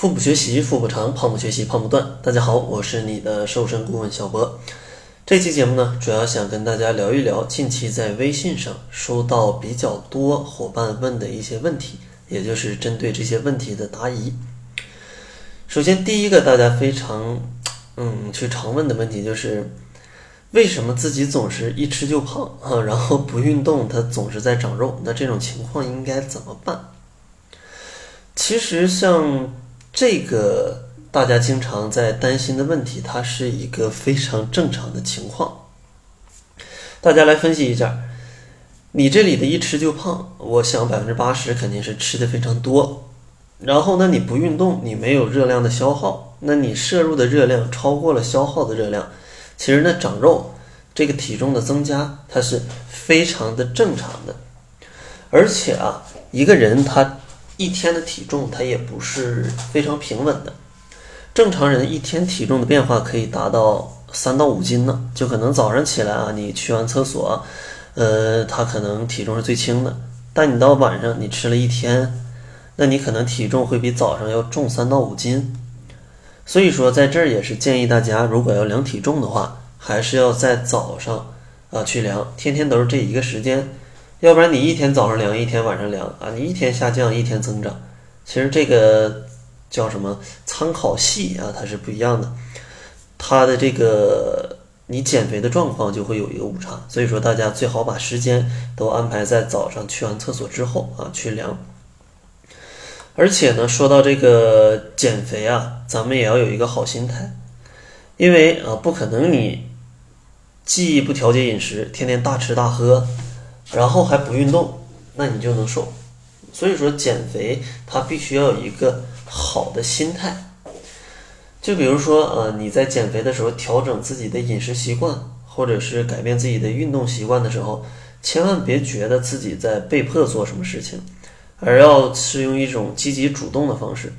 腹部学习腹部长，胖不学习胖不断。大家好，我是你的瘦身顾问小博。这期节目呢，主要想跟大家聊一聊近期在微信上收到比较多伙伴问的一些问题，也就是针对这些问题的答疑。首先，第一个大家非常嗯去常问的问题就是，为什么自己总是一吃就胖啊？然后不运动，它总是在长肉，那这种情况应该怎么办？其实像。这个大家经常在担心的问题，它是一个非常正常的情况。大家来分析一下，你这里的一吃就胖，我想百分之八十肯定是吃的非常多。然后呢，你不运动，你没有热量的消耗，那你摄入的热量超过了消耗的热量，其实呢，长肉这个体重的增加，它是非常的正常的。而且啊，一个人他。一天的体重它也不是非常平稳的，正常人一天体重的变化可以达到三到五斤呢，就可能早上起来啊，你去完厕所，呃，他可能体重是最轻的，但你到晚上你吃了一天，那你可能体重会比早上要重三到五斤，所以说在这儿也是建议大家，如果要量体重的话，还是要在早上啊去量，天天都是这一个时间。要不然你一天早上量，一天晚上量啊，你一天下降，一天增长，其实这个叫什么参考系啊，它是不一样的，它的这个你减肥的状况就会有一个误差，所以说大家最好把时间都安排在早上去完厕所之后啊去量。而且呢，说到这个减肥啊，咱们也要有一个好心态，因为啊不可能你既不调节饮食，天天大吃大喝。然后还不运动，那你就能瘦。所以说减肥它必须要有一个好的心态。就比如说，呃，你在减肥的时候调整自己的饮食习惯，或者是改变自己的运动习惯的时候，千万别觉得自己在被迫做什么事情，而要是用一种积极主动的方式。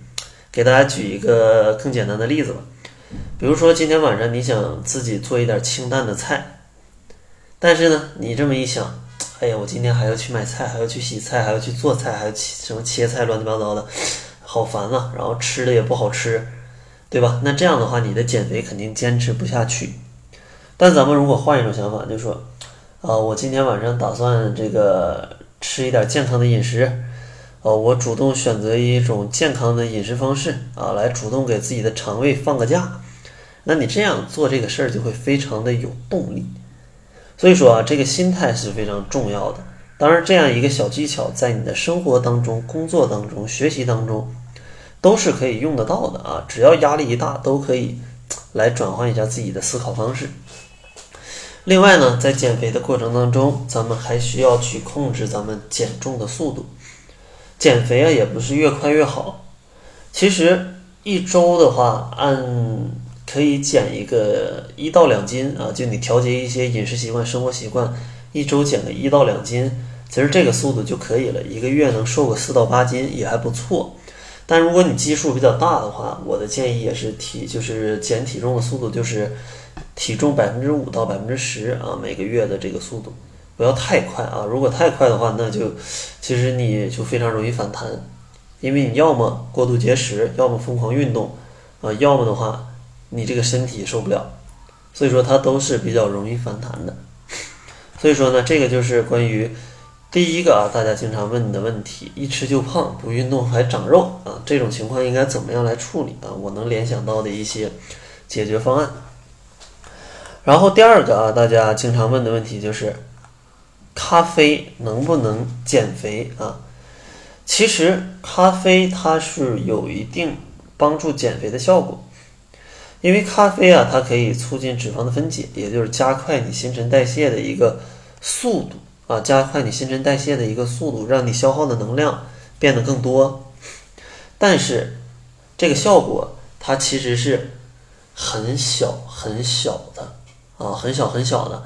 给大家举一个更简单的例子吧，比如说今天晚上你想自己做一点清淡的菜，但是呢，你这么一想。哎呀，我今天还要去买菜，还要去洗菜，还要去做菜，还要切什么切菜，乱七八糟的，好烦啊！然后吃的也不好吃，对吧？那这样的话，你的减肥肯定坚持不下去。但咱们如果换一种想法，就说，啊，我今天晚上打算这个吃一点健康的饮食，哦，我主动选择一种健康的饮食方式啊，来主动给自己的肠胃放个假。那你这样做这个事儿就会非常的有动力。所以说啊，这个心态是非常重要的。当然，这样一个小技巧，在你的生活当中、工作当中、学习当中，都是可以用得到的啊。只要压力一大，都可以来转换一下自己的思考方式。另外呢，在减肥的过程当中，咱们还需要去控制咱们减重的速度。减肥啊，也不是越快越好。其实一周的话，按可以减一个一到两斤啊，就你调节一些饮食习惯、生活习惯，一周减个一到两斤，其实这个速度就可以了。一个月能瘦个四到八斤也还不错。但如果你基数比较大的话，我的建议也是体就是减体重的速度就是体重百分之五到百分之十啊，每个月的这个速度不要太快啊。如果太快的话，那就其实你就非常容易反弹，因为你要么过度节食，要么疯狂运动啊，要么的话。你这个身体受不了，所以说它都是比较容易反弹的。所以说呢，这个就是关于第一个啊，大家经常问的问题：一吃就胖，不运动还长肉啊，这种情况应该怎么样来处理啊？我能联想到的一些解决方案。然后第二个啊，大家经常问的问题就是：咖啡能不能减肥啊？其实咖啡它是有一定帮助减肥的效果。因为咖啡啊，它可以促进脂肪的分解，也就是加快你新陈代谢的一个速度啊，加快你新陈代谢的一个速度，让你消耗的能量变得更多。但是这个效果它其实是很小很小的啊，很小很小的，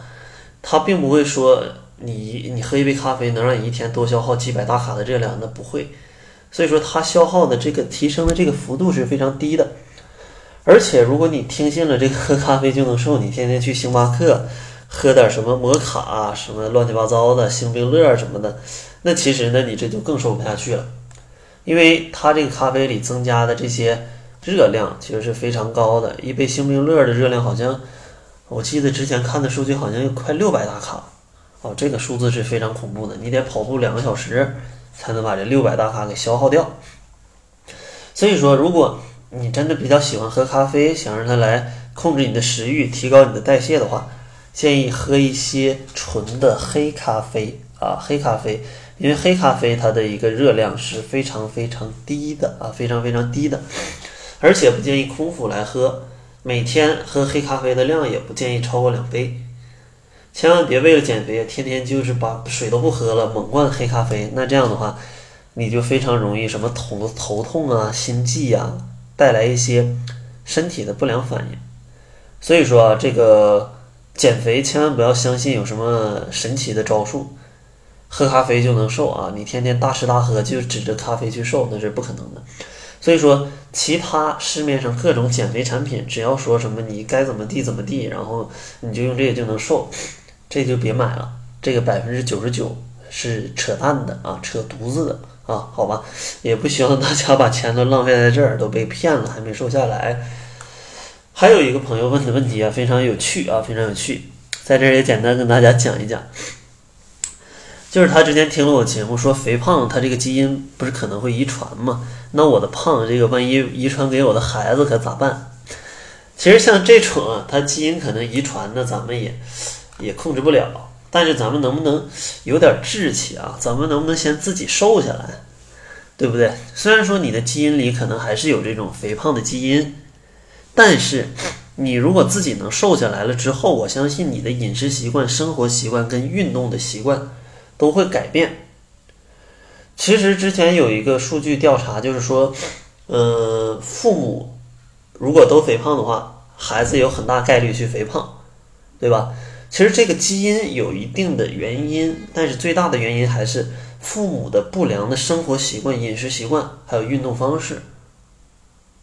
它并不会说你你喝一杯咖啡能让你一天多消耗几百大卡的热量，那不会。所以说它消耗的这个提升的这个幅度是非常低的。而且，如果你听信了这个喝咖啡就能瘦，你天天去星巴克喝点什么摩卡、什么乱七八糟的星冰乐什么的，那其实呢，你这就更瘦不下去了。因为它这个咖啡里增加的这些热量其实是非常高的，一杯星冰乐的热量好像我记得之前看的数据好像有快六百大卡，哦，这个数字是非常恐怖的，你得跑步两个小时才能把这六百大卡给消耗掉。所以说，如果你真的比较喜欢喝咖啡，想让它来控制你的食欲、提高你的代谢的话，建议喝一些纯的黑咖啡啊，黑咖啡，因为黑咖啡它的一个热量是非常非常低的啊，非常非常低的，而且不建议空腹来喝，每天喝黑咖啡的量也不建议超过两杯，千万别为了减肥，天天就是把水都不喝了，猛灌黑咖啡，那这样的话，你就非常容易什么头头痛啊、心悸呀，带来一些身体的不良反应，所以说啊，这个。减肥千万不要相信有什么神奇的招数，喝咖啡就能瘦啊！你天天大吃大喝就指着咖啡去瘦，那是不可能的。所以说，其他市面上各种减肥产品，只要说什么你该怎么地怎么地，然后你就用这个就能瘦，这就别买了。这个百分之九十九是扯淡的啊，扯犊子的啊！好吧，也不希望大家把钱都浪费在这儿，都被骗了还没瘦下来。还有一个朋友问的问题啊，非常有趣啊，非常有趣，在这儿也简单跟大家讲一讲。就是他之前听了我节目说，肥胖他这个基因不是可能会遗传吗？那我的胖这个万一遗传给我的孩子可咋办？其实像这种啊，他基因可能遗传的，咱们也也控制不了。但是咱们能不能有点志气啊？咱们能不能先自己瘦下来？对不对？虽然说你的基因里可能还是有这种肥胖的基因。但是，你如果自己能瘦下来了之后，我相信你的饮食习惯、生活习惯跟运动的习惯都会改变。其实之前有一个数据调查，就是说，呃，父母如果都肥胖的话，孩子有很大概率去肥胖，对吧？其实这个基因有一定的原因，但是最大的原因还是父母的不良的生活习惯、饮食习惯还有运动方式。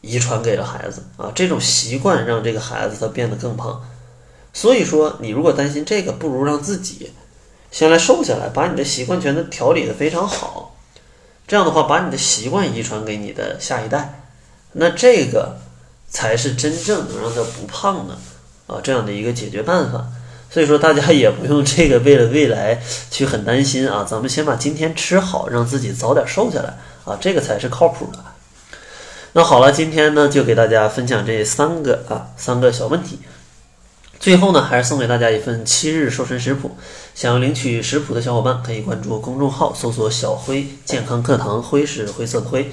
遗传给了孩子啊，这种习惯让这个孩子他变得更胖。所以说，你如果担心这个，不如让自己先来瘦下来，把你的习惯全都调理的非常好。这样的话，把你的习惯遗传给你的下一代，那这个才是真正能让他不胖的啊，这样的一个解决办法。所以说，大家也不用这个为了未来去很担心啊，咱们先把今天吃好，让自己早点瘦下来啊，这个才是靠谱的。那好了，今天呢就给大家分享这三个啊三个小问题。最后呢，还是送给大家一份七日瘦身食谱。想要领取食谱的小伙伴可以关注公众号，搜索“小辉健康课堂”，辉是灰色的灰。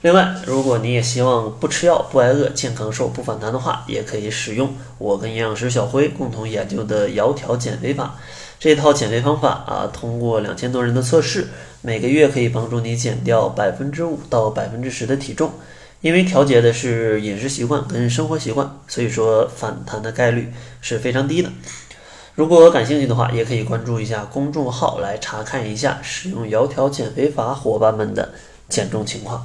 另外，如果你也希望不吃药、不挨饿、健康瘦、不反弹的话，也可以使用我跟营养师小辉共同研究的窈窕减肥法。这套减肥方法啊，通过两千多人的测试，每个月可以帮助你减掉百分之五到百分之十的体重。因为调节的是饮食习惯跟生活习惯，所以说反弹的概率是非常低的。如果感兴趣的话，也可以关注一下公众号来查看一下使用窈窕减肥法伙伴们的减重情况。